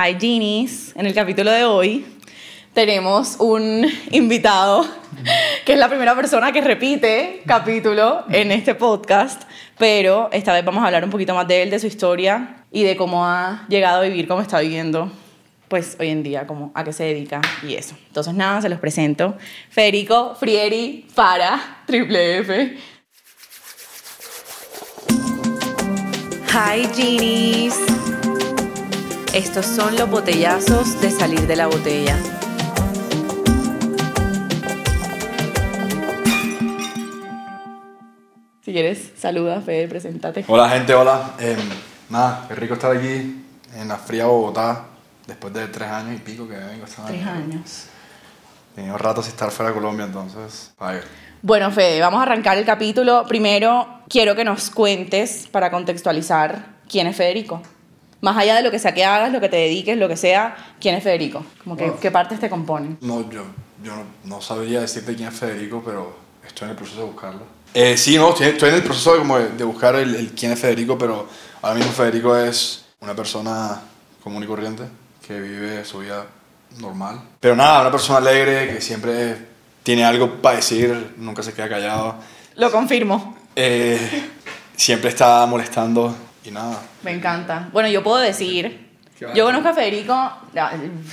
Hi Genies, en el capítulo de hoy tenemos un invitado que es la primera persona que repite capítulo en este podcast, pero esta vez vamos a hablar un poquito más de él, de su historia y de cómo ha llegado a vivir como está viviendo pues hoy en día, como a qué se dedica y eso. Entonces nada, se los presento. Federico Frieri para Triple F. Hi Genies. Estos son los botellazos de salir de la botella. Si quieres, saluda, Fede, preséntate. Hola gente, hola. Eh, nada, qué rico estar aquí en la fría Bogotá después de tres años y pico que vengo. estando Tres años. Tenía un rato sin estar fuera de Colombia, entonces, vaya. Bueno, Fede, vamos a arrancar el capítulo. Primero, quiero que nos cuentes, para contextualizar, quién es Federico. Más allá de lo que sea que hagas, lo que te dediques, lo que sea, ¿quién es Federico? Como que, Bueno. ¿Qué partes te componen? No, yo, yo no, no sabría decirte quién es Federico, pero estoy en el proceso de buscarlo. Eh, sí, no, estoy, estoy en el proceso de, como de, de buscar el, el quién es Federico, pero ahora mismo Federico es una persona común y corriente que vive su vida normal. Pero nada, una persona alegre que siempre tiene algo para decir, nunca se queda callado. Lo confirmo. Eh, siempre está molestando y nada. Me encanta. Bueno, yo puedo decir, ¿Qué va a yo conozco a Federico,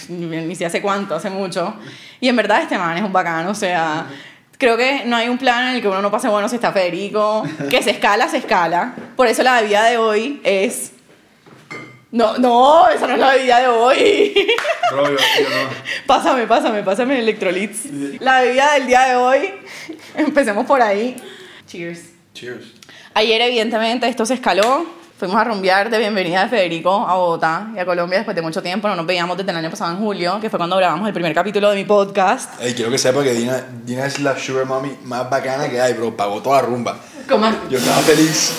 ni sé hace cuánto, hace mucho, y en verdad este man es un bacano, o sea, creo que no hay un plan en el que uno no pase bueno si está Federico, que se escala, se escala. Por eso la bebida de hoy es... No, no, esa no es la bebida de hoy. Bro, yo, yo no. pásame, pásame, pásame el electrolits. La bebida del día de hoy, empecemos por ahí. Cheers. Cheers. Ayer, evidentemente, esto se escaló. Fuimos a rumbear de bienvenida de Federico a Bogotá y a Colombia después de mucho tiempo. No nos veíamos desde el año pasado en julio, que fue cuando grabamos el primer capítulo de mi podcast. Ey, quiero que sepa que Dina, Dina es la sugar mommy más bacana que hay, bro. Pagó toda la rumba. Como Yo estaba feliz.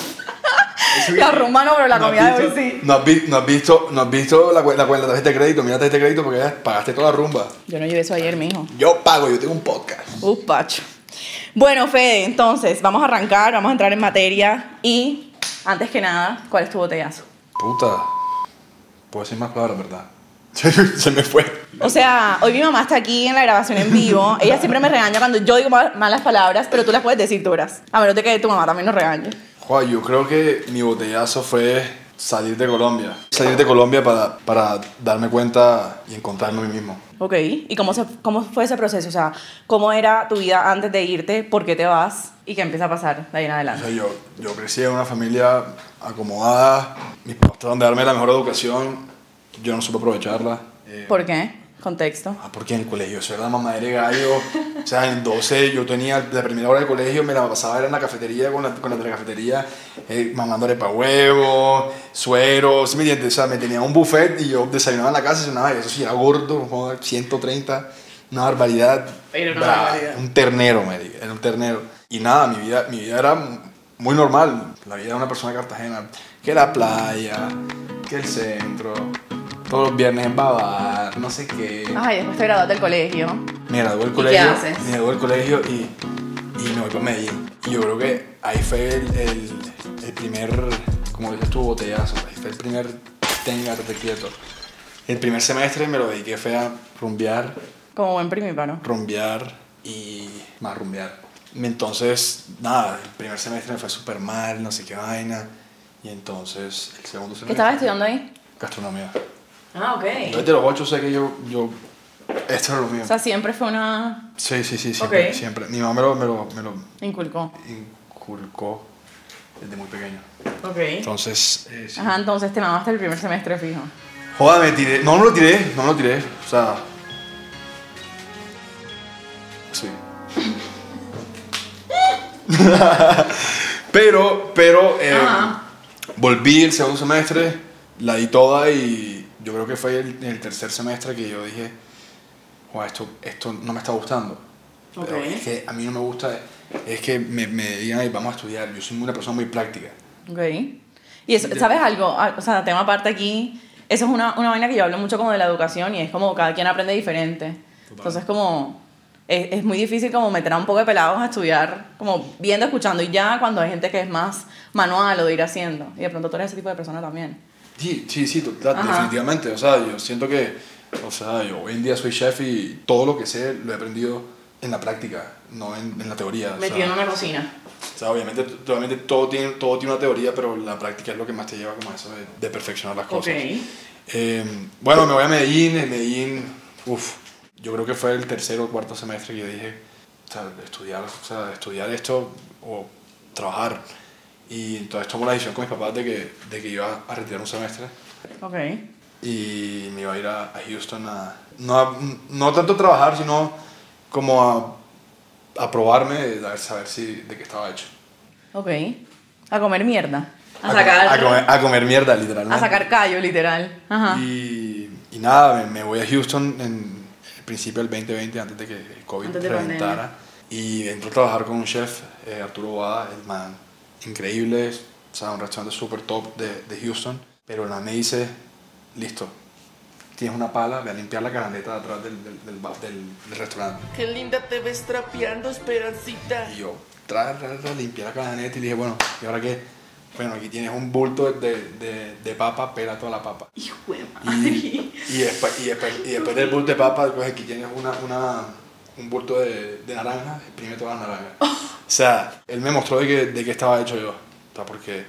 la rumba no, pero la ¿No has comida de visto- hoy sí. ¿No has, vi- no has visto, no has visto la, la, la tarjeta de crédito? Mira la tarjeta de crédito porque pagaste toda la rumba. Yo no llevé eso ayer, mijo. Yo pago, yo tengo un podcast. Uf, pacho. Bueno, Fede, entonces, vamos a arrancar, vamos a entrar en materia. Y, antes que nada, ¿cuál es tu botellazo? Puta. Puedo decir más palabras, ¿verdad? Se me fue. O sea, hoy mi mamá está aquí en la grabación en vivo. Ella siempre me regaña cuando yo digo mal- malas palabras, pero tú las puedes decir duras. A menos de que tu mamá también nos regañe. Joder, yo creo que mi botellazo fue salir de Colombia. Salir de Colombia para, para darme cuenta y encontrarme a mí mismo. Ok, ¿y cómo, se, cómo fue ese proceso? O sea, ¿cómo era tu vida antes de irte? ¿Por qué te vas? ¿Y qué empieza a pasar de ahí en O adelante? sea, yo, yo crecí en una familia acomodada, mis papás trataron de darme la mejor educación, yo no supe aprovecharla. Eh, ¿Por qué? Contexto. ah, porque en el colegio eso era la mamadera de gallo. O sea, en 12 yo tenía la primera hora de colegio, me la pasaba era en la cafetería con la, con la de la cafetería, eh, mamándole pa' huevo, suero, ¿sí me entiendes? O sea, me tenía un buffet y yo desayunaba en la casa y sonaba, eso sí, era gordo, joder, 130, una barbaridad. Era una barbaridad. Un ternero, me diga, era un ternero. Y nada, mi vida, mi vida era muy normal, la vida de una persona de Cartagena, que la playa, que el centro, todos los viernes en Babar, no sé qué. Ay, después te graduaste del colegio. Me gradué del qué colegio, haces? me gradué del colegio y, y me voy para Medellín. Y yo creo que ahí fue el, el, el primer, como dices tú, botellazo, ahí fue el primer téngate quieto. El primer semestre me lo dediqué fue a rumbear, Como buen primíparo. rumbear y más rumbear. Entonces, nada, el primer semestre me fue súper mal, no sé qué vaina. Y entonces, el segundo semestre... ¿Qué estabas estudiando ahí? Gastronomía. Ah, ok. Desde los ocho sé que yo, yo, esto era lo mío. O sea, siempre fue una... Sí, sí, sí, siempre, Ok. siempre. Mi mamá me lo, me lo, me lo Inculcó. inculcó desde muy pequeño. Ok. Entonces, eh, sí. Ajá, entonces te mamaste el primer semestre fijo. Joda, me tiré. No, no lo tiré, no lo tiré. O sea. Sí. pero, pero. eh, Ajá. volví el segundo semestre, la di toda y yo creo que fue el, el tercer semestre que yo dije, "Joder, esto, esto no me está gustando. Pero Ok. es que a mí no me gusta, es que me, me digan, "Ay, vamos a estudiar. Yo soy una persona muy práctica. Ok. Y eso, ¿sabes algo? Ah, O sea, tema aparte aquí, eso es una, una vaina que yo hablo mucho como de la educación y es como cada quien aprende diferente. Entonces, como es, es muy difícil como meter a un poco de pelados a estudiar, como viendo, escuchando, y ya cuando hay gente que es más manual o de ir haciendo. Y de pronto tú eres ese tipo de persona también. Sí, sí, sí, total, definitivamente. O sea, yo siento que, o sea, yo hoy en día soy chef y todo lo que sé lo he aprendido en la práctica, no en, en la teoría. o sea, Metido en una cocina. O sea, obviamente, obviamente todo, tiene, todo tiene una teoría, pero la práctica es lo que más te lleva como a eso de, de perfeccionar las cosas. Eh, bueno, me voy a Medellín, en Medellín, uff, yo creo que fue el tercer o cuarto semestre que yo dije, o sea, estudiar, o sea, estudiar esto o trabajar. Y entonces tomo la decisión con mis papás de que, de que iba a retirar un semestre Ok. y me iba a ir a, a Houston a no, a- no tanto a trabajar, sino como a, a probarme, a ver, saber si, de qué estaba hecho. Ok. A comer mierda. A, sacar. a comer, a comer mierda, literalmente. a sacar callo, literal. Ajá. Y, y nada, me, me voy a Houston en el principio del 2020, antes de que el COVID Antes de reventara. Y entro a trabajar con un chef, eh, Arturo Boada, el man increíble, o sea, un restaurante súper top de, de Houston. Pero man me dice, listo, tienes una pala, ve a limpiar la canaleta de atrás del, del, del, del- restaurante. Qué linda te ves trapeando, Esperancita. Y yo, tra, tra, tra, limpié la canaleta y dije, bueno, ¿y ahora qué? Bueno, aquí tienes un bulto de, de, de papa, pela toda la papa. Hijo de Y, y, después, y, después, y después del bulto de papa, pues aquí tienes una, una, un bulto de, de naranja, exprime toda la naranja. O sea, él me mostró de qué de qué estaba hecho yo. O sea, porque,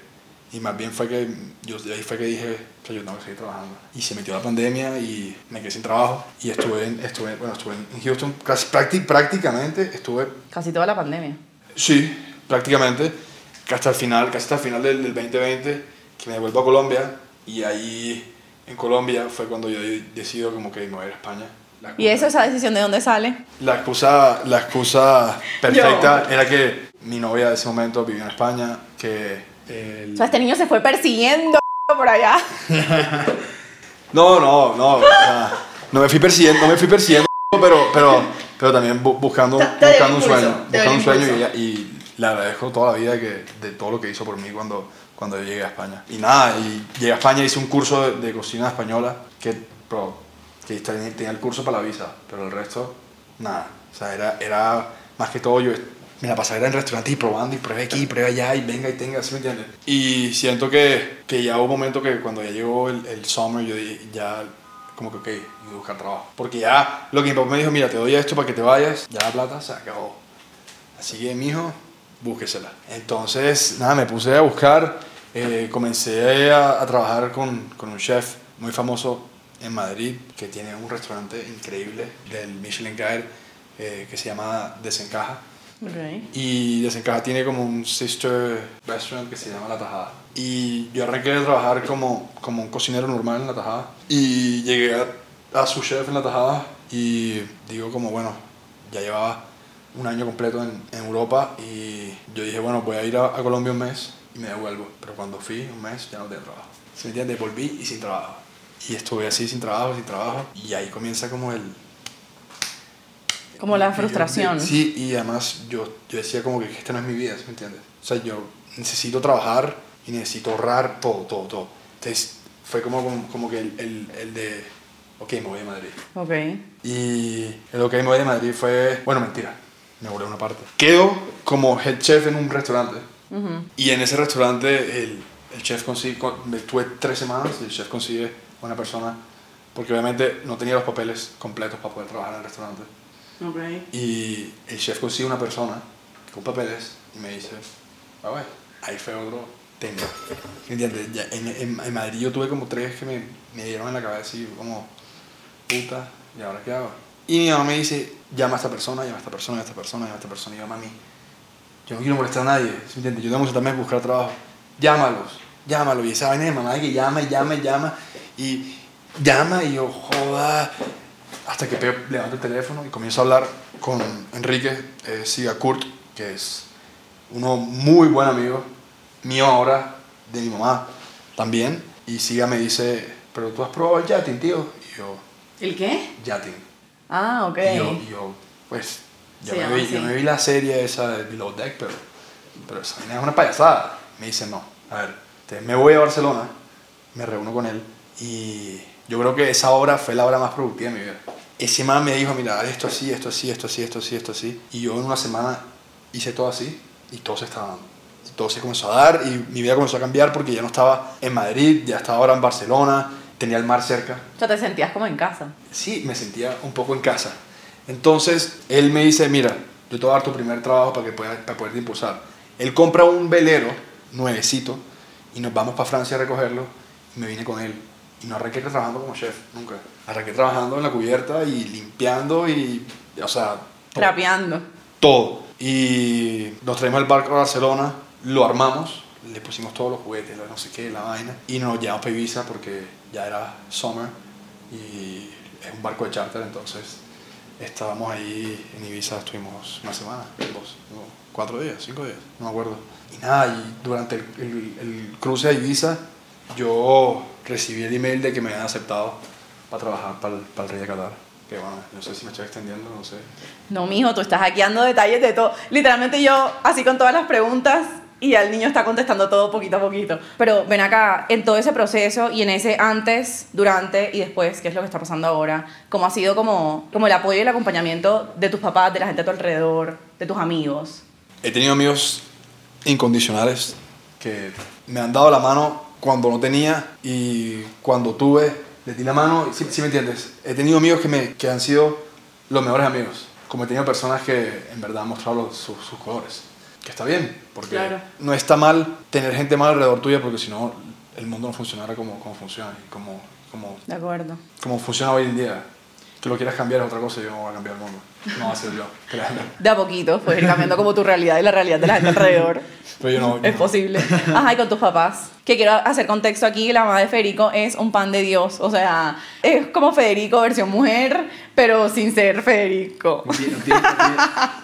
y más bien fue que, yo de ahí fue que dije, o sea, yo tengo que seguir trabajando. Y se metió la pandemia y me quedé sin trabajo. Y estuve, en, estuve, bueno, estuve en Houston, casi, prácti- prácticamente estuve Casi toda la pandemia. Sí, prácticamente. Que hasta el final, casi hasta el final del, del 2020, que me devuelvo a Colombia. Y ahí, en Colombia, fue cuando yo decido como que me voy a ir a España. ¿Y eso, esa decisión de dónde sale? La excusa, la excusa perfecta era que mi novia de ese momento vivía en España, que... el- O sea, este niño se fue persiguiendo por allá. No, no, no. o sea, no me fui persiguiendo, no me fui persiguiendo, pero, pero, pero también bu- buscando, Te- te dio buscando un impulso, sueño. Buscando un sueño y, ella- y le agradezco toda la vida que, de todo lo que hizo por mí cuando, cuando yo llegué a España. Y nada, y llegué a España, hice un curso de, de cocina española que, bro, que tenía, el curso para la visa, pero el resto, nada. O sea, era, era más que todo yo me la pasaba en restaurantes y probando y pruebe aquí, pruebe allá y venga y tenga, ¿sí me entiendes? Y siento que, que ya hubo un momento que cuando ya llegó el, el summer, yo ya como que, ok, voy a buscar trabajo. Porque ya lo que mi papá me dijo, mira, te doy esto para que te vayas, ya la plata se acabó. Así que, mijo, búsquesela. Entonces, nada, me puse a buscar, eh, comencé a, a trabajar con, con un chef muy famoso en Madrid, que tiene un restaurante increíble del Michelin Guide, eh, que se llama Desencaja. Y Desencaja tiene como un sister restaurant que se llama La Tajada. Y yo arranqué a trabajar como, como un cocinero normal en La Tajada. Y llegué a, a su chef en La Tajada y digo como, bueno, ya llevaba un año completo en, en Europa y yo dije, bueno, voy a ir a, a Colombia un mes y me devuelvo. Pero cuando fui un mes ya no tenía trabajo. ¿Se me entiende? Volví y sin trabajo. Y estuve así sin trabajo, sin trabajo. Y ahí comienza como el, Como la y yo- frustración. sí, y además yo, yo decía como que esta no es mi vida, ¿sí me entiendes? O sea, yo necesito trabajar y necesito ahorrar todo, todo, todo. Entonces fue como, como, como que el, el, el de, ok, me voy de Madrid. Ok. Y el ok, me voy de Madrid fue, bueno, mentira, me volé una parte. Quedo como head chef en un restaurante Ujú. y en ese restaurante el, el chef consigue, con- me tuve tres semanas y el chef consigue una persona, porque obviamente no tenía los papeles completos para poder trabajar en el restaurante. Ok. Y el chef consigue una persona con papeles y me dice, ah, bueno, ahí fue otro tema. ¿Me entiendes? Ya en, en, en Madrid yo tuve como tres que me, me dieron en la cabeza y como, puta, ¿y ahora qué hago? Y mi mamá me dice, llama a esta persona, llama a esta persona, llama a esta persona, llama a esta persona. Y yo, mami, yo no quiero molestar a nadie, ¿sí entiendes? Yo tengo que también buscar trabajo. Llámalos, llámalos. Y esa vaina de mamá que llama y llama y llama. Y llama y yo, joda. Hasta que Pep levanta el teléfono y comienzo a hablar con Enrique eh, Sigakurt, que es uno muy buen amigo mío ahora, de mi mamá también. Y Siga me dice, pero tú has probado el Yatin, tío. Y yo, ¿El qué? Yatin. Ah, ok. Y yo, y yo, pues, yo, Se me vi, así. yo me vi la serie esa de Below Deck, pero, pero esa es una payasada. Me dice, no, a ver, entonces me voy a Barcelona, me reúno con él y yo creo que esa obra fue la obra más productiva de mi vida. ese man me dijo, mira, esto así, esto así, esto así, esto así, esto así. Y yo en una semana hice todo así y todo se estaba dando. Y todo se comenzó a dar y mi vida comenzó a cambiar porque ya no estaba en Madrid, ya estaba ahora en Barcelona, tenía el mar cerca. O sea, te sentías como en casa. Sí, me sentía un poco en casa. Entonces, él me dice, mira, yo te voy a dar tu primer trabajo para, que pueda, para poderte impulsar. Él compra un velero nuevecito y nos vamos para Francia a recogerlo y me vine con él. Y no arranqué trabajando como chef, nunca. Arranqué trabajando en la cubierta y limpiando y, o sea, todo. Trapeando. todo. Y nos traemos el barco a Barcelona, lo armamos, le pusimos todos los juguetes, no sé qué, la vaina, y nos llevamos para Ibiza porque ya era summer y es un barco de charter, entonces estábamos ahí en Ibiza, estuvimos una semana, dos, no, cuatro días, cinco días, no me acuerdo. Y nada, y durante el, el- el cruce a Ibiza yo recibí el email de que me habían aceptado para trabajar para el, para el Rey de Qatar. Que bueno, no sé si me estoy extendiendo, no sé. No, mijo, tú estás aquí dando detalles de todo. Literalmente yo, así con todas las preguntas, y ya el niño está contestando todo poquito a poquito. Pero ven acá, en todo ese proceso y en ese antes, durante y después, ¿qué es lo que está pasando ahora? ¿Cómo ha sido como, como el apoyo y el acompañamiento de tus papás, de la gente a tu alrededor, de tus amigos? He tenido amigos incondicionales que me han dado la mano cuando no tenía y cuando tuve, les di la mano, si me entiendes? He tenido amigos que, me, que han sido los mejores amigos, como he tenido personas que en verdad han mostrado los- sus, sus colores, que está bien, porque Claro. no está mal tener gente mal alrededor tuya porque si no el mundo no funcionara como, como funciona y como, como, De acuerdo. como funciona hoy en día. Que lo quieras cambiar es otra cosa y yo no voy a cambiar el mundo. No va a ser yo, créanme. De a poquito, pues ir cambiando como tu realidad y la realidad de la gente alrededor. Pero yo no, Es no. posible. Ajá, y con tus papás. Que quiero hacer contexto aquí, la mamá de Federico es un pan de Dios. O sea, es como Federico versión mujer, pero sin ser Federico. No tiene, no tiene,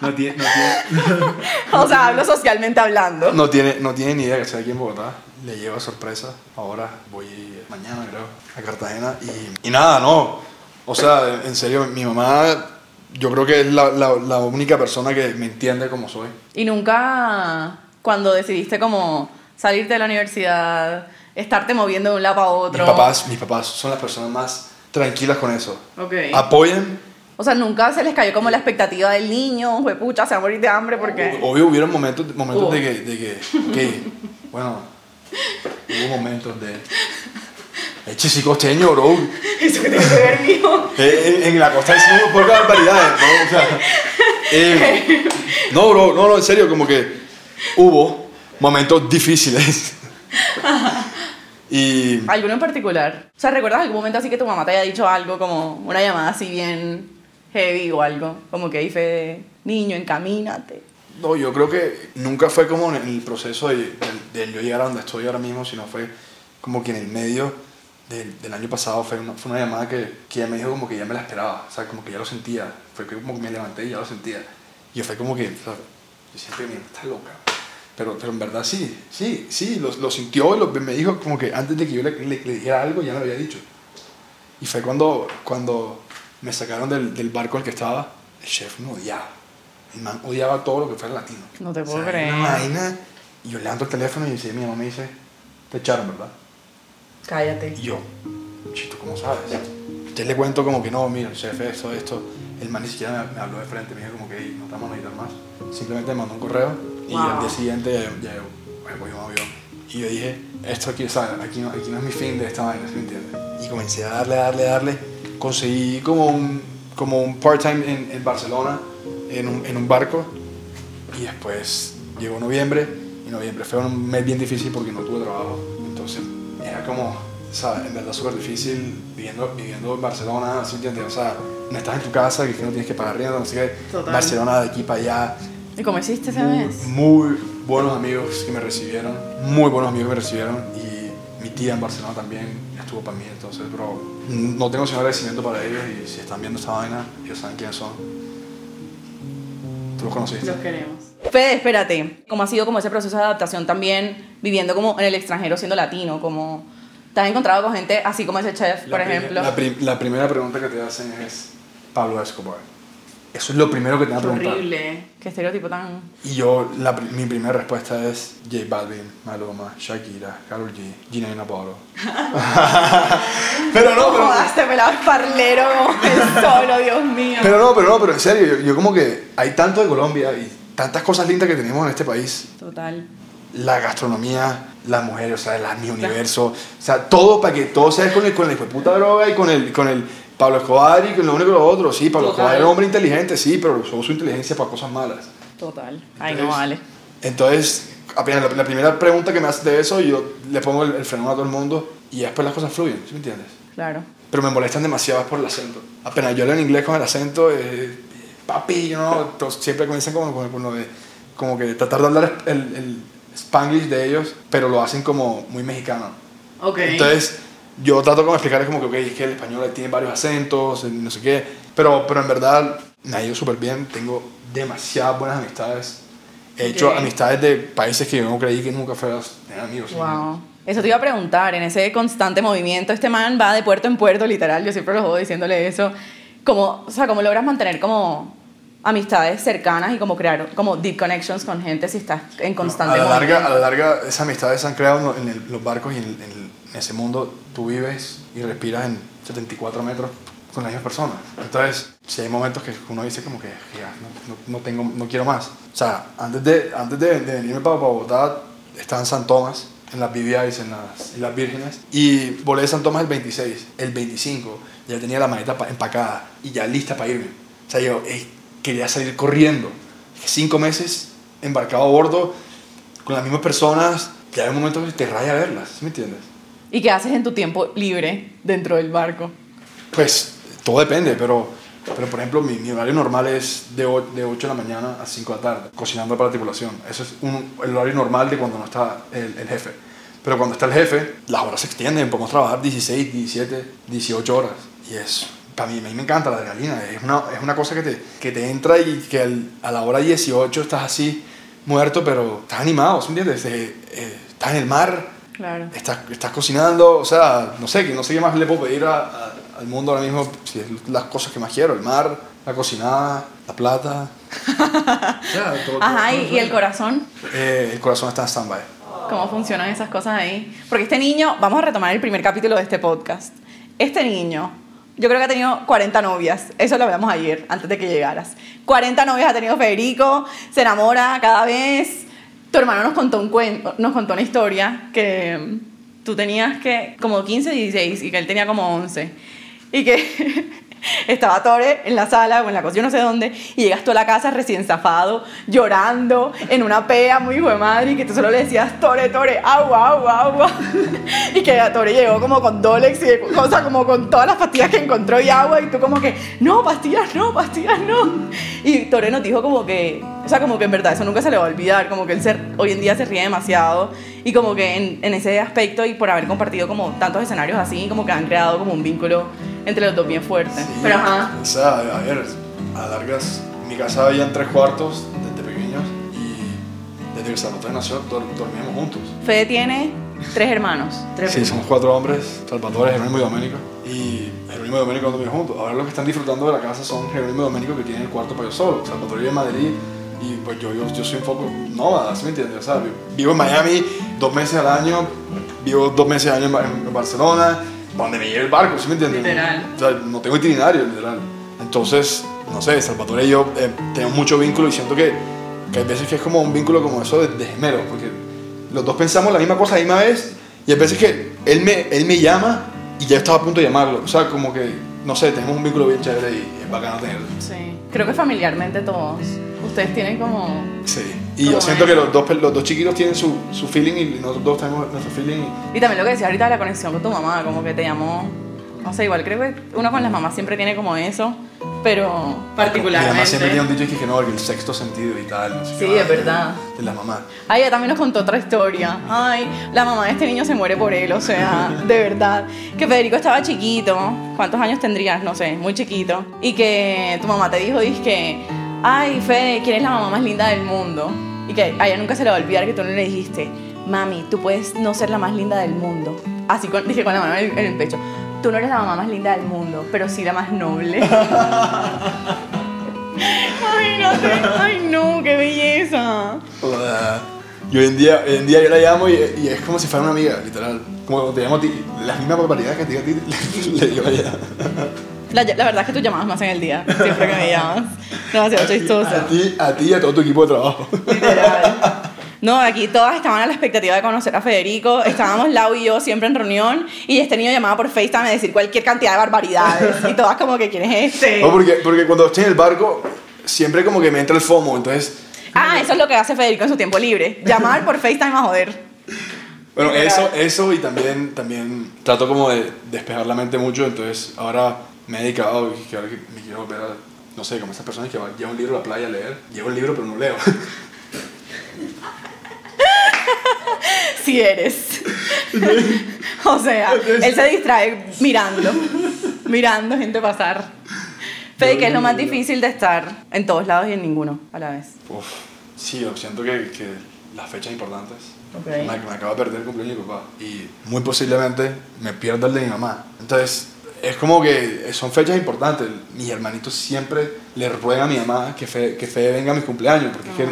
no tiene, no tiene- O sea, hablo socialmente hablando. No tiene, no tiene ni idea que estoy aquí en Bogotá. Le llevo sorpresa. Ahora voy mañana, creo, a Cartagena. Y, y nada, no. O sea, en serio, mi mamá, yo creo que es la, la, la única persona que me entiende como soy. Y nunca, cuando decidiste como salirte de la universidad, estarte moviendo de un lado a otro. Mis papás, mis papás son las personas más tranquilas con eso. Ok. Apoyan. O sea, nunca se les cayó como la expectativa del niño, pucha, se va a morir de hambre porque... Obvio, hubieron momentos, momentos de que, de que, ok, bueno, hubo momentos de... Eche, sí, costeño, bro. Eso que tiene que ver, mijo. Eh, en, en la costa decimos por barbaridades, ¿no? O sea, eh, no, bro, no, no, en serio, como que hubo momentos difíciles. y ¿Alguno en particular? O sea, ¿recuerdas algún momento así que tu mamá te haya dicho algo, como una llamada así bien heavy o algo? Como que dice, niño, encamínate. no, yo creo que nunca fue como en el proceso de, de- de yo llegar a donde estoy ahora mismo, sino fue como que en el medio del, del año pasado fue una, fue una llamada que, que ella me dijo como que ya me la esperaba, o sea, como que ya lo sentía. Fue que como que me levanté y ya lo sentía. Y yo fue como que, o sea, yo siempre me está loca. Pero, pero en verdad sí, sí, sí, lo, lo sintió, lo, me dijo como que antes de que yo le, le- le dijera algo ya lo había dicho. Y fue cuando, cuando me sacaron del, del barco al que estaba, el chef me odiaba. El man odiaba todo lo que fuera latino. No te puedo O sea, creer. Una vaina, y yo levanto el teléfono y mi mamá me dice, te echaron, ¿verdad? Cállate. Y yo, chito, ¿cómo sabes? Yo le cuento como que no, mira, el chef, esto, esto. El man ni siquiera me, habló de frente, me dijo como que "Ey, no te vamos a necesitar más. Simplemente me mandó un correo y Wow. al día siguiente ya, me cogí un avión. Y yo dije, esto aquí, ¿sabes? Aquí no, aquí no es mi fin de esta vaina, ¿sí me entiendes? Y comencé a darle, darle, darle. Conseguí como un, como un part-time en, en Barcelona, en un, en un barco. Y después llegó noviembre, y noviembre fue un mes bien difícil porque no tuve trabajo. Entonces era como, ¿sabes? En verdad súper difícil viviendo, viviendo en Barcelona, ¿sí entiendes? O sea, no estás en tu casa, que no tienes que pagar rienda, no sé qué. Total. Barcelona de aquí para allá. ¿Y cómo hiciste ese mes? Muy buenos amigos que me recibieron, muy buenos amigos que me recibieron. Y mi tía en Barcelona también estuvo para mí. Entonces, bro, no tengo sino agradecimiento para ellos. Y si están viendo esta vaina, ellos saben quiénes son. ¿Tú los conociste? Los queremos. Fede, espérate. ¿Cómo ha sido como ese proceso de adaptación también viviendo como en el extranjero siendo latino? Como te has encontrado con gente así como ese chef, por La prim- ejemplo. La, la primera pregunta que te hacen es Pablo Escobar. Eso es lo primero que te van a preguntar. horrible. Qué estereotipo tan. Y yo, la, mi primera respuesta es J Balvin, Maluma, Shakira, Karol G, Gina Polo. pero no, pero, Jodas, te pelado el parlero solo, Dios mío. pero no, pero no, pero en serio, yo, yo como que hay tanto de Colombia y tantas cosas lindas que tenemos en este país. Total. La gastronomía, las mujeres, o sea, la, mi universo, o sea, todo para que todo sea con el, con la puta droga y con el, con el Pablo Escobar y con lo único y lo otro. Sí, Pablo Total. Escobar era un hombre inteligente, sí, pero usó su inteligencia para cosas malas. Total. Ay, no vale. Entonces, apenas la, la primera pregunta que me hace de eso, yo le pongo el, el freno a todo el mundo y después las cosas fluyen, ¿sí me entiendes? Claro. Pero me molestan demasiado por el acento. Apenas yo hablo en inglés con el acento, eh, papi, you know, todos siempre comienzan como, como, como de- como que tratar de hablar el, el spanglish de ellos, pero lo hacen como muy mexicano. Ok. Entonces, yo trato como de explicarles como que, ok, es que el español tiene varios acentos, no sé qué, pero, pero en verdad me ha ido súper bien, tengo demasiadas buenas amistades. He hecho amistades de países que yo no creí que nunca fueras tener amigos. Wow. Eso te iba a preguntar, en ese constante movimiento, este man va de puerto en puerto, literal, yo siempre lo jodo diciéndole eso. Como, o sea, ¿cómo logras mantener como amistades cercanas y como crear como deep connections con gente si estás en constante a la larga, movimiento? a la larga esas amistades se han creado en, el- los barcos y en, en en ese mundo tú vives y respiras en 74 metros con las mismas personas. Entonces, si hay momentos que uno dice como que ya, no, no- no tengo, no quiero más. O sea, antes de, antes de, de venirme para Bogotá, estaba en San Tomás, en las BBIs, en las Islas Vírgenes, y volé de San Tomás el 26, el 25, ya tenía la maleta pa- empacada y ya lista para irme. O sea, yo ey, quería salir corriendo. Cinco meses embarcado a bordo con las mismas personas, que hay un momento que te raya verlas, ¿sí me entiendes? ¿Y qué haces en tu tiempo libre dentro del barco? Pues todo depende, pero, pero por ejemplo, mi, mi horario normal es de, o- de 8 de la mañana a 5 de la tarde, cocinando para la tripulación. Eso es un, el horario normal de cuando no está el, el jefe. Pero cuando está el jefe, las horas se extienden, podemos trabajar 16, 17, 18 horas. Y es, para mí, a mí me encanta la adrenalina, es una, es una cosa que te, que te entra y que al- a la hora 18 estás así, muerto, pero estás animado, ¿sí entiendes? Eh, eh, estás en el mar, Claro. estás, estás cocinando, o sea, no sé, no sé qué más le puedo pedir a- a- al mundo ahora mismo, si es las cosas que más quiero, el mar, la cocinada, la plata, Ya, todo- Ajá, todo ¿y, y el corazón? eh, el corazón está en stand-by. ¿Cómo funcionan esas cosas ahí? Porque este niño, vamos a retomar el primer capítulo de este podcast. Este niño, yo creo que ha tenido 40 novias. Eso lo hablamos ayer, antes de que llegaras. 40 novias ha tenido Federico, se enamora cada vez. Tu hermano nos contó, un cuento, nos contó una historia que mm, tú tenías que como 15, 16 y que él tenía como 11. Y que estaba Tore en la sala o en la cocina, no sé dónde, y llegas tú a la casa recién zafado, llorando, en una pea muy hijo madre, y que tú solo le decías, Tore, Tore, agua, agua, agua. y que Tore llegó como con Dolex y sea, como con todas las pastillas que encontró y agua, y tú como que, no, pastillas no, pastillas no. Y Tore nos dijo como que, o sea, como que en verdad eso nunca se le va a olvidar, como que él se- hoy en día se ríe demasiado, y como que en, en ese aspecto y por haber compartido como tantos escenarios así, como que han creado como un vínculo entre los dos bien fuerte. Sí, Pero ajá. O sea, a ver, a largas, en mi casa habían tres cuartos desde pequeños y desde que Salvatore nació dor- dormíamos juntos. Fede tiene tres hermanos. Tres Sí, somos cuatro hombres, Salvatore, Jerónimo y Doménico. Y Jerónimo y Doménico dormían juntos. Ahora los que están disfrutando de la casa son Jerónimo y Doménico que tienen el cuarto para ellos solos. Salvatore vive en Madrid y pues yo, yo, yo soy un poco nómada, ¿sí me entiendes? O sea, vivo en Miami dos meses al año, vivo dos meses al año en, Ba- en Barcelona, donde me lleve el barco, ¿sí me entiendes? Literal. O sea, no tengo itinerario, literal. Entonces, no sé, Salvatore y yo eh, tenemos mucho vínculo y siento que, que hay veces que es como un vínculo como eso de, de gemelos, porque los dos pensamos la misma cosa a la misma vez y hay veces que él me, él me llama y ya estaba a punto de llamarlo. O sea, como que, no sé, tenemos un vínculo bien chévere y es bacano tenerlo. Sí. Creo que familiarmente todos. Ustedes tienen como. Sí. Y Como yo siento eso. que los dos, los dos chiquitos tienen su, su feeling y nosotros dos tenemos nuestro feeling. y- Y también lo que decía ahorita de la conexión con tu mamá, como que te llamó. No sé, igual creo que uno con las mamás siempre tiene como eso, pero Y además siempre tiene un dicho que, que no, el sexto sentido y tal. No sé Sí, qué es verdad. De la mamá. Ay, ella también nos contó otra historia. Ay, la mamá de este niño se muere por él, o sea, de verdad. Que Federico estaba chiquito. ¿Cuántos años tendrías? No sé, muy chiquito. Y que tu mamá te dijo, que ay, Fede, ¿quién es la mamá más linda del mundo? Y que a ella nunca se le va a olvidar que tú no le dijiste, mami, tú puedes no ser la más linda del mundo. Así con, dije con la mano en el, pecho. Tú no eres la mamá más linda del mundo, pero sí la más noble. Imagínate. Ay, no, qué belleza. Hola. Y hoy en día, hoy en día yo la llamo y, y es como si fuera una amiga, literal. Como te llamo a ti, las mismas barbaridades que te digo a ti, le digo a ella. La, la verdad es que tus llamadas me hacen el día. Siempre que me llamas. Demasiado A chistosa. ti, a ti y a todo tu equipo de trabajo. Literal. No, aquí todas estaban a la expectativa de conocer a Federico. Estábamos Lau y yo siempre en reunión y este niño llamaba por FaceTime a decir cualquier cantidad de barbaridades. Y todas como que, ¿quién es este? No, porque, porque cuando estoy en el barco, siempre como que me entra el FOMO, entonces... Ah, eso es lo que hace Federico en su tiempo libre. Llamar por FaceTime a joder. Bueno, eso, eso y también, también trato como de despejar la mente mucho, entonces ahora me he dedicado, que ahora que me quiero volver a, no sé, como esas personas que van, llevan un libro a la playa a leer, llevo el libro pero no leo. Si eres. o sea, él se distrae mirando. Mirando gente pasar. Fede, ¿qué es lo más difícil de estar en todos lados y en ninguno a la vez? Uf, sí, yo siento que, que las fechas importantes, Ok. me, me acabo de perder el cumpleaños de mi papá y muy posiblemente me pierdo el de mi mamá. Entonces, es como que son fechas importantes. Mis hermanitos siempre le ruegan a mi mamá que Fede, que Fede venga a mis cumpleaños, porque es que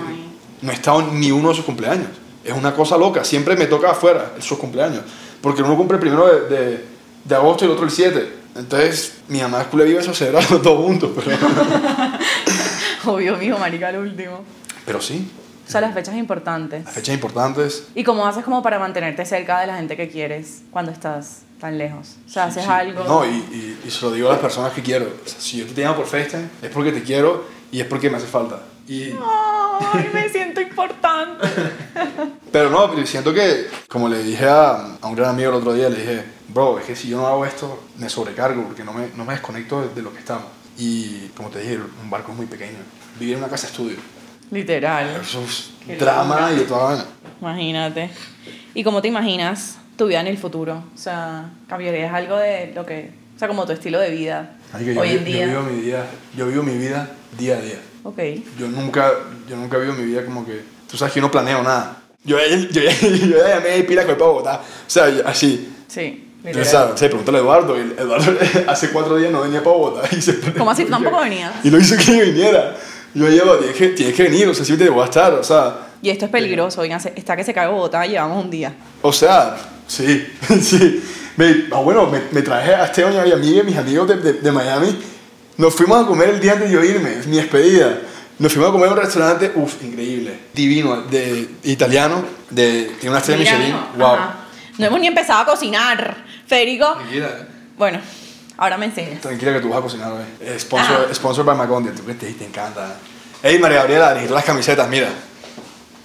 no he estado ni uno de sus cumpleaños. Es una cosa loca, siempre me toca afuera sus cumpleaños, porque uno cumple el primero de, de, de agosto y el otro el 7. Entonces, mi mamá es viva eso celebrarlo todos juntos, pero, Obvio, mijo, marica, el último. pero sí, O sea, las fechas importantes. las fechas importantes. ¿Y cómo haces como para mantenerte cerca de la gente que quieres cuando estás tan lejos? O sea, haces Sí, algo... No, y, y, y se lo digo a las personas que quiero. O sea, si yo te llamo por FaceTime, es porque te quiero y es porque me hace falta. Y, Ay, me siento importante. pero no, siento que, como le dije a, a un gran amigo el otro día, le dije, bro, es que si yo no hago esto, me sobrecargo porque no me, no me desconecto de, de lo que estamos. Y como te dije, un barco es muy pequeño. Vivir en una casa estudio. Literal. Eso es drama locura. y toda. Imagínate. ¿Y cómo te imaginas tu vida en el futuro? O sea, ¿cambiarías algo de lo que... O sea, como tu estilo de vida Así que yo, hoy vi- en día? yo vivo mi día, yo vivo mi vida día a día. Ok. Yo nunca, yo nunca vivo mi vida como que, tú sabes que yo no planeo nada. Yo, ya- yo, yo llamé a pila con el para Bogotá. O sea, yo- así. Sí. O sea, se pregúntale a Eduardo. y Eduardo hace cuatro días no venía para Bogotá. Y se, ¿Cómo así? ¿Tú tampoco venías? Y lo hizo que yo viniera. Yo llevo, tienes que, tienes que venir, o sea, siempre voy a estar, o sea. Y esto es peligroso. Oigan, está que se cae Bogotá, llevamos un día. O sea, sí, sí. Me, ah, bueno, me, me traje a Esteban y a mi amiga, mis amigos de, de, de Miami. Nos fuimos a comer el día antes de yo irme, mi despedida. Nos fuimos a comer a un restaurante, uff, increíble. Divino, de italiano, de, tiene una estrella Mira, Michelin. Wow. Ajá. No hemos ni empezado a cocinar. Federico, Tranquila, bueno, ahora me enseñas. tranquila que tú vas a cocinar hoy. Sponsor, Ajá. sponsor by Magondia, tú que te, te encanta. Ey, María Gabriela, las camisetas, mira.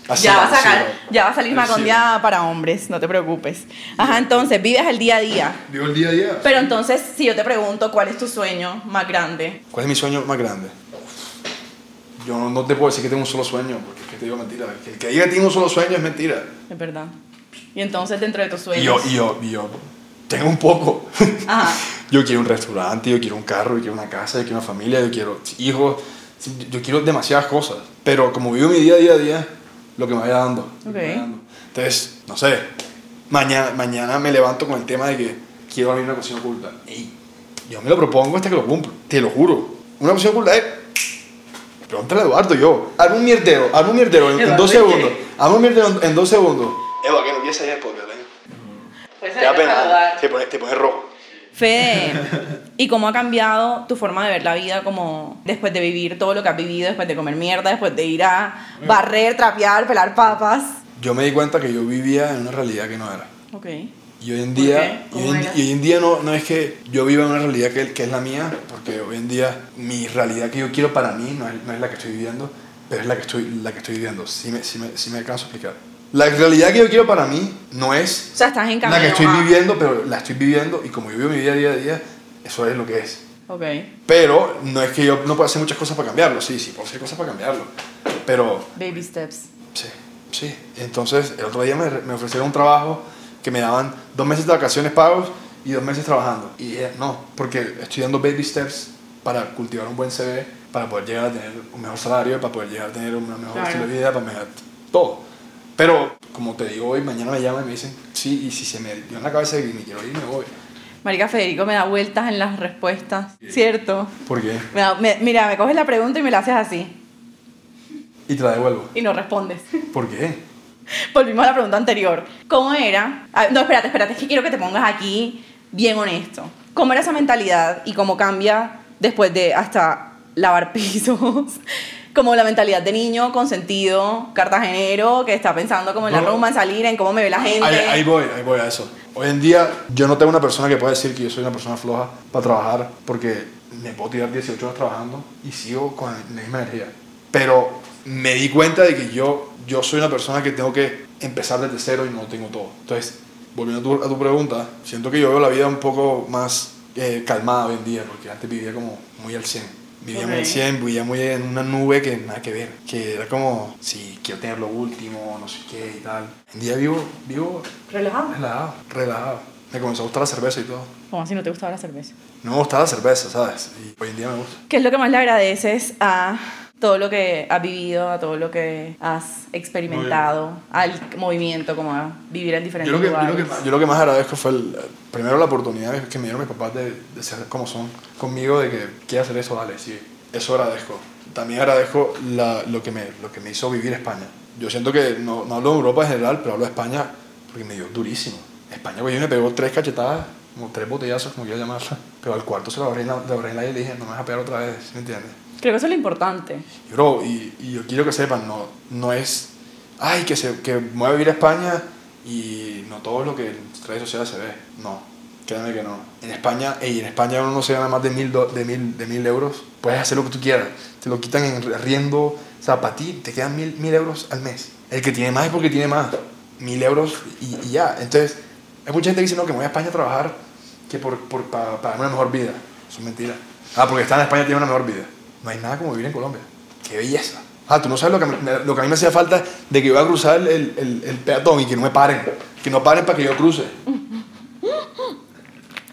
Así, ya va a sacar, ya va a salir Macondia para hombres, no te preocupes. Ajá, entonces, vives el día a día. Vivo el día a día. Pero entonces, si yo te pregunto, ¿cuál es tu sueño más grande? ¿Cuál es mi sueño más grande? Yo no, no te puedo decir que tengo un solo sueño, porque es que te digo mentira. Que el que diga que tiene un solo sueño es mentira. Es verdad. Y entonces, dentro de tus Y sueños. yo, y yo, y yo tengo un poco. Ajá. Yo quiero un restaurante, yo quiero un carro, yo quiero una casa, yo quiero una familia, yo quiero hijos. Yo quiero demasiadas cosas. Pero como vivo mi día a día a día, lo que me vaya dando. lo que me Ok. vaya dando. Entonces, no sé. Mañana, mañana me levanto con el tema de que quiero abrir una cocina oculta. Ey, yo me lo propongo hasta que lo cumplo. Te lo juro. Una cocina oculta es. Pregúntale a Eduardo yo. Hazme un mierdero, hazme un mierdero en, dos segundos. Hazme un mierdero en, en dos segundos. Eduardo, que no quieres salir del podcast, ¿eh? Te da pena, te pone, te pone rojo. Fede, ¿y cómo ha cambiado tu forma de ver la vida como después de vivir todo lo que has vivido, después de comer mierda, después de ir a barrer, trapear, pelar papas? Yo me di cuenta que yo vivía en una realidad que no era. Ok. Y hoy en ¿Por día, y ¿Cómo hoy en, era? y hoy en día no, no es que yo viva en una realidad que, que es la mía, porque hoy en día mi realidad que yo quiero para mí no es, no es la que estoy viviendo, pero es la que estoy, la que estoy viviendo. Si me, si, me, si me alcanzo a explicar. La realidad que yo quiero para mí no es O sea, estás en la que estoy a- viviendo, pero la estoy viviendo y como yo vivo mi vida día a día, eso es lo que es. Ok. Pero no es que yo no pueda hacer muchas cosas para cambiarlo, sí, sí, puedo hacer cosas para cambiarlo, pero Baby steps. Sí, sí. Entonces, el otro día me, me ofrecieron un trabajo que me daban dos meses de vacaciones pagos y dos meses trabajando. Y dije, no, porque estoy dando baby steps para cultivar un buen CV, para poder llegar a tener un mejor salario, para poder llegar a tener un mejor Claro. estilo de vida, para mejorar todo. Pero, como te digo hoy, mañana me llaman y me dicen, sí, y si se me dio en la cabeza que me quiero ir, me voy. Marica Federico me da vueltas en las respuestas, ¿cierto? ¿Por qué? Me da- me- mira, me coges la pregunta y me la haces así. y te la devuelvo. Y no respondes. ¿Por qué? Volvimos a la pregunta anterior. ¿Cómo era? Ah, no, espérate, espérate, es que quiero que te pongas aquí bien honesto. ¿Cómo era esa mentalidad y cómo cambia después de hasta lavar pisos? Como la mentalidad de niño consentido, cartagenero, que está pensando como en la No. rumba, en salir, en cómo me ve la gente. Ahí, ahí voy, ahí voy a eso. Hoy en día yo no tengo una persona que pueda decir que yo soy una persona floja para trabajar porque me puedo tirar 18 horas trabajando y sigo con la misma energía. Pero me di cuenta de que yo, yo soy una persona que tengo que empezar desde cero y no tengo todo. Entonces, volviendo a tu, a tu pregunta, siento que yo veo la vida un poco más eh, calmada hoy en día porque antes vivía como muy al 100. Vivía muy al Ok. 100, vivía muy en una nube que nada que ver. Que era como, sí, quiero tener lo último, no sé qué y tal. En día vivo, vivo Relajado. relajado, relajado. Me comenzó a gustar la cerveza y todo. Como si no te gustaba la cerveza. No me gustaba la cerveza, ¿sabes? Y hoy en día me gusta. ¿Qué es lo que más le agradeces a todo lo que has vivido, a todo lo que has experimentado, al movimiento, como a vivir en diferentes Yo lo, que, yo, lo lugares? que, yo lo que más agradezco fue el, primero la oportunidad que me dieron mis papás de, de ser como son conmigo, de que quiero hacer eso, dale, sí. Eso agradezco. También agradezco la- lo, que me, lo que me hizo vivir España. Yo siento que no, no hablo de Europa en general, pero hablo de España porque me dio durísimo. España, güey, me pegó tres cachetadas, como tres botellazos, como quiera llamarla. Pero al cuarto se lo abrí en la, la y le dije, no me vas a pegar otra vez, ¿sí ¿me entiendes? Creo que eso es lo importante. Bro, y, y yo quiero que sepan, no, no es, ay, que, se, que voy a vivir a España y no todo lo que en redes sociales se ve. No, créanme que no. En España, ey, en España uno no se gana más de mil, do- de, mil, de mil euros. Puedes hacer lo que tú quieras. Te lo quitan en riendo. O sea, para ti te quedan mil, mil euros al mes. El que tiene más es porque tiene más. Mil euros y, y ya. Entonces, hay mucha gente que dice, no, que me voy a España a trabajar que por, por, para, para una mejor vida. Eso es mentira. Ah, porque estar en España tiene una mejor vida. No hay nada como vivir en Colombia. ¡Qué belleza! Ah, tú no sabes lo que, me- lo que a mí me hacía falta de que iba a cruzar el, el, el peatón y que no me paren. Que no paren para que yo cruce.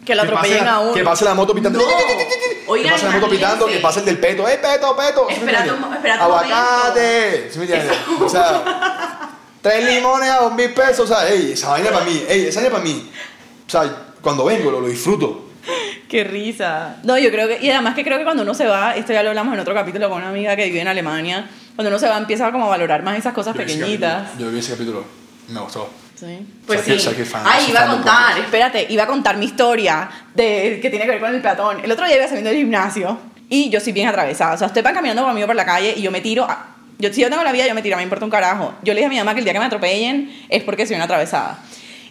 Que Que pase atropellen la- a uno. Que pase la moto pitando. No. Que Oigan, pase la moto pitando, que pase el del peto. ¡Eh, peto, peto! Un ¡Aguacate! ¿Sí me entiendes? O sea, tres limones a dos mil pesos. O sea, ey, esa vaina para mí. Ey, esa vaina para mí. O sea, cuando vengo lo, lo disfruto. Qué risa. No, yo creo que, y además que creo que cuando uno se va, esto ya lo hablamos en otro capítulo con una amiga que vive en Alemania, cuando uno se va empieza como a valorar más esas cosas Yo pequeñitas. capítulo. Yo vi ese capítulo. Me gustó. Sí. Pues sí. Ay, soy iba a contar, espérate, iba a contar mi historia de que tiene que ver con el peatón. El otro día iba saliendo del gimnasio y yo soy bien atravesada. O sea, van caminando conmigo por la calle y yo me tiro. a- yo, si yo tengo la vida, yo me tiro, me importa un carajo. Yo le dije a mi mamá que el día que me atropellen es porque soy una atravesada.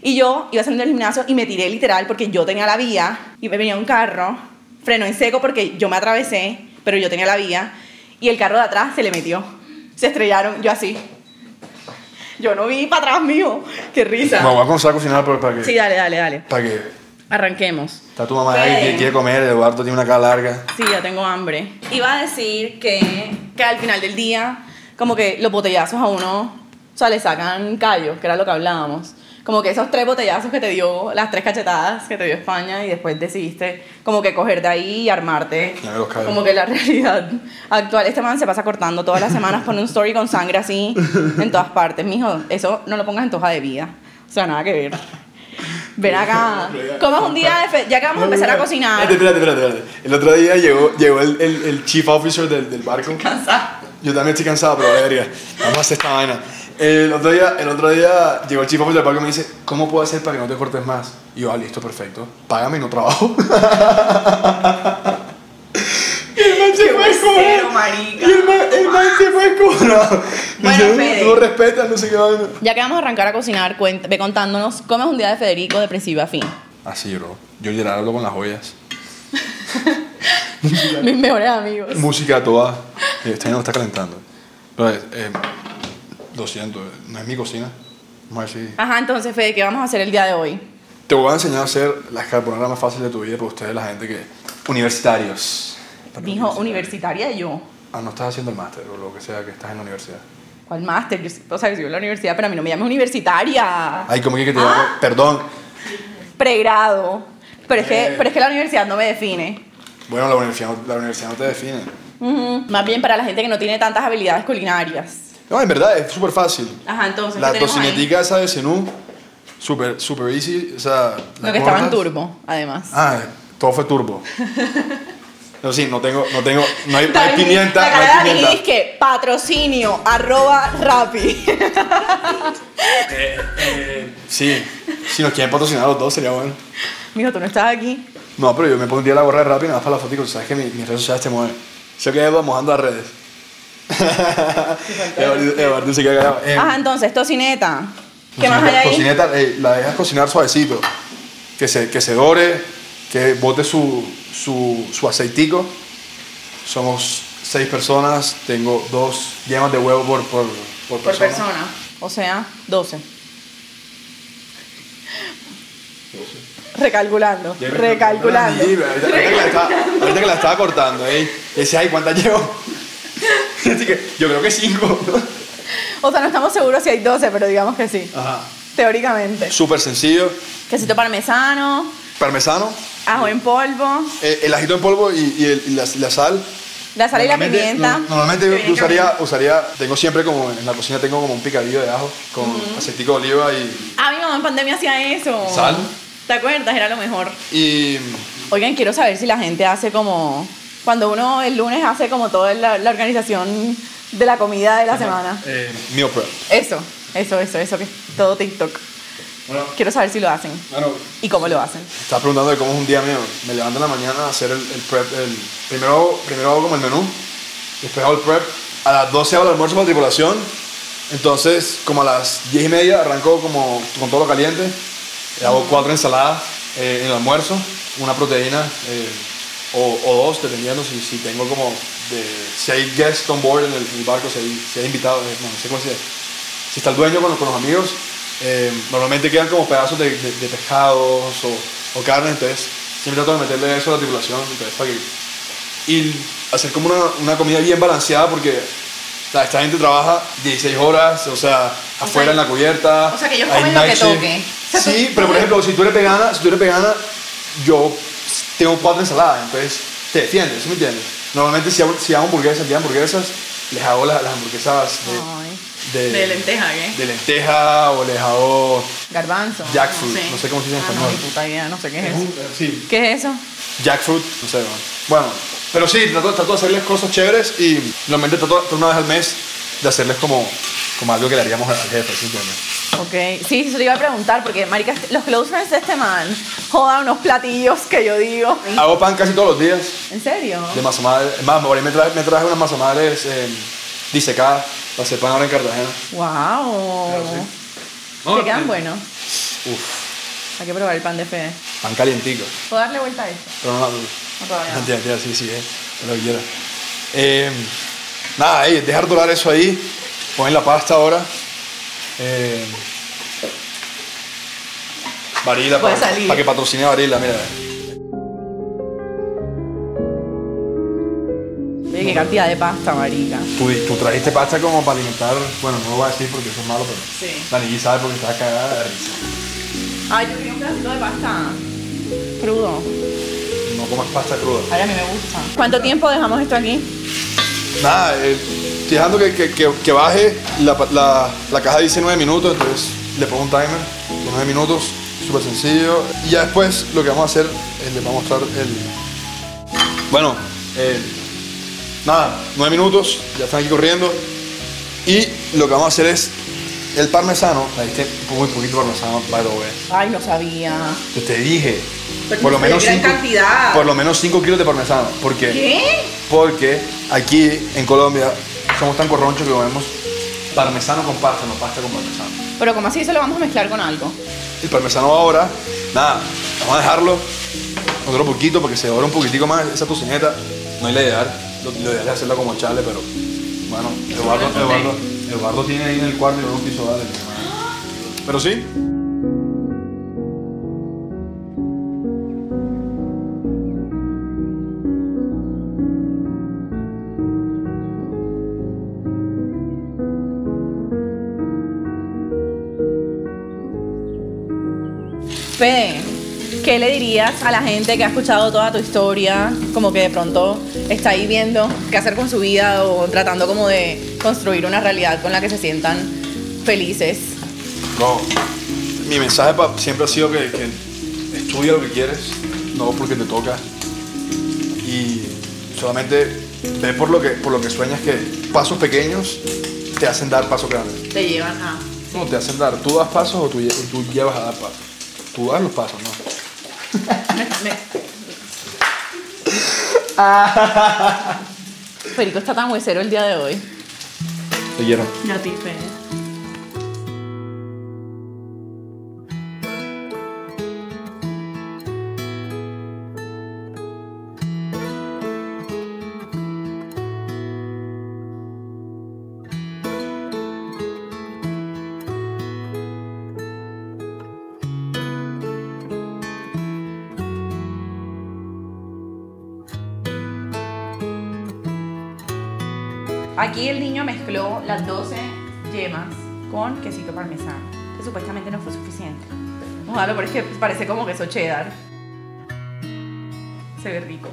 Y yo iba saliendo del gimnasio y me tiré literal porque yo tenía la vía y me venía un carro, frenó en seco porque yo me atravesé, pero yo tenía la vía y el carro de atrás se le metió. Se estrellaron, yo así. Yo no vi para atrás mío. Qué risa. Me voy a comenzar a cocinar para, que. Sí, dale, dale, dale. Para que. Arranquemos. Está tu mamá ahí que quiere comer. Eduardo tiene una cara larga. Sí, ya tengo hambre. Iba a decir que, que al final del día, como que los botellazos a uno, o sea, le sacan callos, que era lo que hablábamos. Como que esos tres botellazos que te dio, las tres cachetadas que te dio España y después decidiste como que coger de ahí y armarte. Los callos. Como que la realidad actual. Este man se pasa cortando todas las semanas, pone un story con sangre así en todas partes. Mijo, eso no lo pongas en tu hoja de vida. O sea, nada que ver. Ven acá. Comas un día de fe- Ya que vamos a empezar a cocinar. Espérate, espérate, espérate. El otro día llegó, llegó el, el, el chief officer del, del barco. Cansada. Yo también estoy cansado, pero verga. Vamos a hacer esta vaina. El otro, día, el otro día llegó el officer del barco y me dice, ¿cómo puedo hacer para que no te cortes más? Y yo, ah, listo, perfecto. Págame y no trabajo. y el man se fue marica. Y el man, el man se fue. Bueno, Fede. No respetas, no sé qué vaina. Ya que vamos a arrancar a cocinar, cuenta- ve contándonos cómo es un día de Federico de principio a fin. Así, bro. Yo literal hablo con las joyas. Mis mejores amigos. Música toda. Eh, Este año está calentando. Pero, eh, eh, lo siento, eh, no es mi cocina. Vamos a ver si- Ajá, entonces, Fede, ¿qué vamos a hacer el día de hoy? Te voy a enseñar a hacer las carbonadas más fáciles de tu vida para ustedes, la gente que. Universitarios. Dijo universitaria yo. Ah, no estás haciendo el máster o lo que sea que estás en la universidad. ¿Cuál máster? O sea, yo sigo en la universidad, pero a mí no me llames universitaria. Ay, ¿cómo que te Ah. llamo? Perdón. Pregrado. Pero es, que, Eh. pero es que la universidad no me define. Bueno, la universidad, no- la universidad no te define. Ujú. Más bien para la gente que no tiene tantas habilidades culinarias. No, en verdad, es súper fácil. Ajá, entonces, La tocinetica esa de Zenú, súper super easy. O sea, Lo que estaba en turbo, además. Ah, todo fue turbo. No, sí, no tengo, no tengo, no hay, no hay pimienta, La no cara de hay pimienta. es que patrocinio, arroba rapi. Eh, eh, sí, si nos quieren patrocinar los dos sería bueno. Mijo, tú no estás aquí. No, pero yo me pondría la gorra de rápido nada más para la fotico. Sabes que mi- mis redes sociales te mueven. Sé que Eduardo mojando las redes. Eduardo, se queda callado. Eh, Ajá, entonces, tocineta. ¿Qué más hay ahí? Cocineta, eh, la dejas cocinar suavecito. Que se, que se dore, que bote su, su, su aceitico. Somos seis personas. Tengo dos yemas de huevo por, por, por Por persona. persona. O sea, 12. Recalculando. Recalculando. Sí, Ahorita, ahorita que la estaba, ahorita que la estaba cortando, ¿eh? Decía, ay, ¿cuántas llevo? Así que yo creo que cinco. O sea, no estamos seguros si hay 12, pero digamos que sí. Ajá. Teóricamente. Súper sencillo. Quesito parmesano, Parmesano, ajo en polvo, eh, el ajito en polvo y, y el- y la, sal. la sal y la pimienta. no- normalmente yo, yo usaría, usaría, tengo siempre como en la cocina tengo como un picadillo de ajo con aceitico de oliva y, Ah, mi mamá en pandemia hacía eso. Sal. ¿Te acuerdas? Era lo mejor. y Oigan, quiero saber si la gente hace como. Cuando uno el lunes hace como toda la, la organización de la comida de la semana. eh, meal prep. Eso, eso, eso, eso, que todo TikTok. Bueno, Quiero saber si lo hacen bueno, y cómo lo hacen. estaba preguntando de cómo es un día mío. Me levanto en la mañana a hacer el, el prep. El, primero, primero hago como el menú, después hago el prep. A las 12 hago el almuerzo para tripulación. Entonces, como a las 10 y media arranco como con todo lo caliente. Eh, Hago cuatro ensaladas eh, en el almuerzo, una proteína eh, o, dos, dependiendo si, si tengo como si hay guests on board en el, barco, si hay, si hay invitados, eh, no, no sé cómo se. Si está el dueño con, con los amigos, eh, normalmente quedan como pedazos de, de, de pescados o, o carne, entonces siempre trato de meterle eso a la tripulación, entonces para que y hacer como una, una comida bien balanceada porque sea, esta gente trabaja 16 horas, o sea, afuera en la cubierta. o sea, que ellos comen lo que toque. O sea, Sí, pero por ejemplo, si tú eres vegana, si tú eres vegana, yo tengo cuatro ensaladas, entonces te defiendes, ¿sí me entiendes? Normalmente si hago, si hago hamburguesas, ya hamburguesas, les hago las, las hamburguesas Ay, de, de lenteja, ¿qué? de lenteja o les hago Garbanzo. Jackfruit, no sé cómo se dice en Ah, no, español. ni puta idea, no sé qué es eso. sí, ¿Qué es eso? jackfruit, no sé, bueno. Pero sí, trato, trato de hacerles cosas chéveres y normalmente trato, trato una vez al mes de hacerles como, como algo que le haríamos al jefe, ¿sí? Ok, sí, eso te iba a preguntar, porque, marica, los close friends de este man jodan unos platillos que yo digo. Hago pan casi todos los días ¿En serio? de masa madre. Más, me traje, me traje unas masa madres eh, disecadas para hacer pan ahora en Cartagena. Wow. ¿Te quedan buenos? Uf, Hay que probar el pan de fe. pan calientico. ¿Puedo darle vuelta a esto? Pero no, no, No, todavía sí, sí, eh, lo que quiera. Eh, nada, eh, dejar dorar eso ahí. Ponen la pasta ahora. Eh, Varila, para que patrocine Varila, mira. Oye, qué cantidad de pasta, marica. Tú, tú trajiste pasta como para alimentar, bueno, no lo voy a decir porque eso es malo, pero Sí. Dani G sabe porque está cagada de risa. Ay, yo quería un pedacito de pasta crudo. No comas pasta cruda. Ay, a mí me gusta. ¿Cuánto tiempo dejamos esto aquí? Nada, eh, estoy dejando que, que, que, que baje. La, la, la caja dice 9 minutos, entonces le pongo un timer de 9 minutos, súper sencillo. Y ya después lo que vamos a hacer es les voy a mostrar el. Bueno, eh, nada, 9 minutos, ya están aquí corriendo. Y lo que vamos a hacer es el parmesano. Ahí está muy poquito parmesano, by the way. Ay, no sabía. Yo te dije, Pero por lo menos gran 5 cantidad. por lo menos 5 kilos de parmesano. Porque ¿Qué? porque aquí en Colombia somos tan corronchos que comemos parmesano con pasta, no pasta con parmesano. Pero como así eso lo vamos a mezclar con algo. El parmesano ahora, nada, vamos a dejarlo otro poquito porque se dora un poquitico más esa tocineta. No es la ideal, lo, lo es hacerla como chale, pero bueno, Eduardo, Eduardo, Eduardo tiene ahí en el cuarto y no quiso dar. Pero sí, ¿qué le dirías a la gente que ha escuchado toda tu historia? Como que de pronto está ahí viendo qué hacer con su vida o tratando como de construir una realidad con la que se sientan felices. No, mi mensaje siempre ha sido que, que estudia lo que quieres, no porque te toca. Y Solamente ve por lo que, por lo que sueñas que pasos pequeños te hacen dar pasos grandes. Te llevan a. No, te hacen dar. ¿Tú das pasos o tú, tú llevas a dar pasos? Tú das los pasos, ¿no? Me- me- Federico está tan huesero el día de hoy. Te quiero. Y Aquí el niño mezcló las 12 yemas con quesito parmesano, que supuestamente no fue suficiente. Ojalá, pero es que parece como queso cheddar. Se ve rico.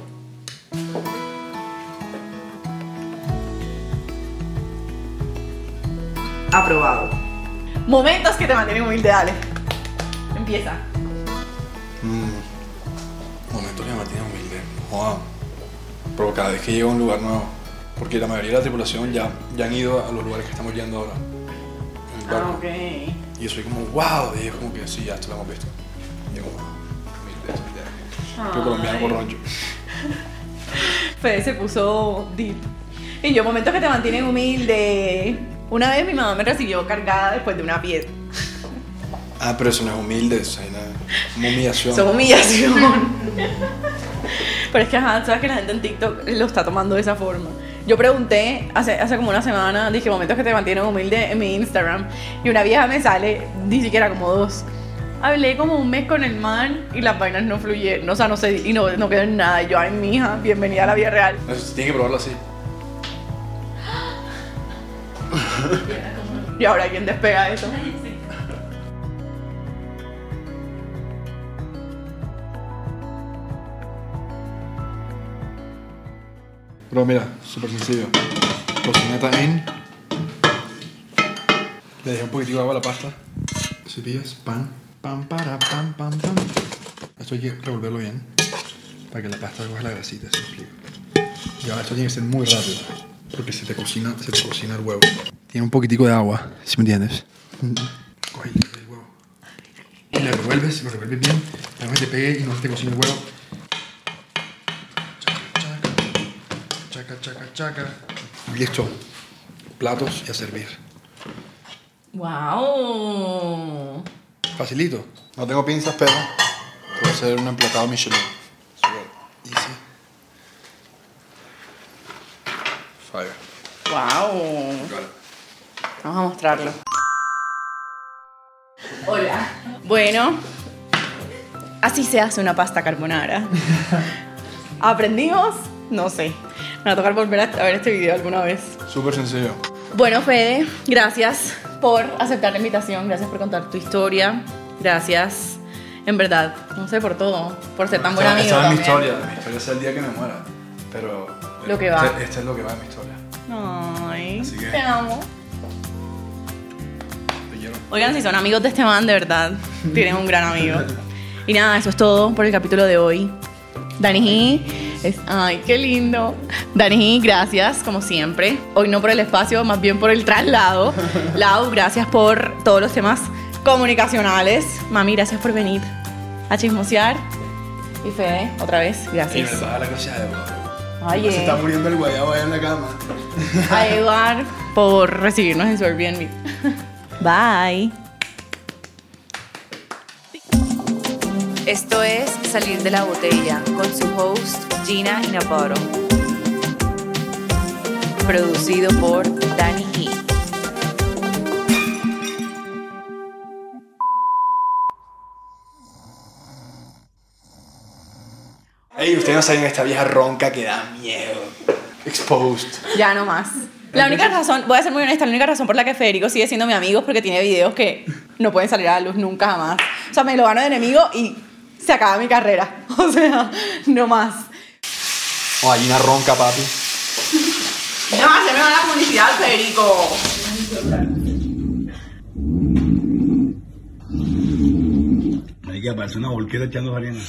Aprobado. Momentos que te mantienen humilde, dale. Empieza. Momentos que me mantienen humilde. Joder. Pero cada vez que llego a un lugar nuevo. Porque la mayoría de la tripulación ya, ya han ido a los lugares que estamos yendo ahora. En el barco. Ah, ok. Y yo soy como, wow. Y ellos como que sí, ya esto lo hemos visto. Y yo como, humilde, humilde. Yo colombiano borracho. Fede se puso deep. Y yo, momentos que te mantienen humilde. Una vez mi mamá me recibió cargada después de una piedra. Ah, pero eso no es humilde, eso es una humillación. Eso es humillación. Pero es que, ajá, sabes que la gente en TikTok lo está tomando de esa forma. Yo pregunté hace, hace como una semana, dije momentos que te mantienen humilde en mi Instagram. Y una vieja me sale, ni siquiera como dos. Hablé como un mes con el man y las vainas no fluyeron. O sea, no sé, y no, no quedó en nada. Y yo, ay, mija, bienvenida a la vida real. Tienes que probarlo así. Y ahora, ¿quién despega eso? Pero mira, súper sencillo. Cocineta en. Le dejé un poquitico de agua a la pasta. Cepillas, pan, pan, para, pan, pan, pan. Esto hay que revolverlo bien. Para que la pasta coja la grasita, ¿se explica? Y ahora esto tiene que ser muy rápido. Porque se te cocina, se te cocina el huevo. Tiene un poquitico de agua, si me entiendes. Coge el huevo. Y le revuelves, lo revuelves bien. Para que te pegue y no te cocine el huevo. Chaca, chaca, chaca. Listo. Platos y a servir. ¡Wow! Facilito. No tengo pinzas, pero puedo hacer un emplatado Michelin. Easy. Fire. ¡Wow! Vamos a mostrarlo. Hola. Bueno, así se hace una pasta carbonara. ¿Aprendimos? No sé. Me va a tocar volver a ver este video alguna vez. Súper sencillo. Bueno, Fede, gracias por aceptar la invitación, gracias por contar tu historia, gracias, en verdad, no sé, por todo, por ser tan buen Esta- amigo. Esta es mi historia. Mi historia es el día que me muera. Pero. Lo que va. Este, este es lo que va en mi historia. Ay, Así que- te amo. Te quiero. Oigan, si son amigos de este man, de verdad, tienen un gran amigo. Y nada, eso es todo por el capítulo de hoy. Dani es, ay, qué lindo. Dani gracias, como siempre. Hoy no por el espacio, más bien por el traslado. Lau, gracias por todos los temas comunicacionales. Mami, gracias por venir a chismosear. Y Fede, otra vez, Y me gracias. baja la cosa de. Ay, Se está muriendo el guayabo ahí en la cama. a Eduard por recibirnos en su Airbnb. Bye. Esto es Salir de la Botella con su host Gina Inaparo. Producido por Danny He. Ey, ustedes no saben esta vieja ronca que da miedo. Exposed. Ya no más. La única razón, voy a ser muy honesta, la única razón por la que Federico sigue siendo mi amigo es porque tiene videos que no pueden salir a la luz nunca jamás. O sea, me lo gano de enemigo y se acaba mi carrera. O sea, no más. Oh, hay una ronca, papi. No, se me va la publicidad, Federico. Hay que aparecer una volquera echando arena.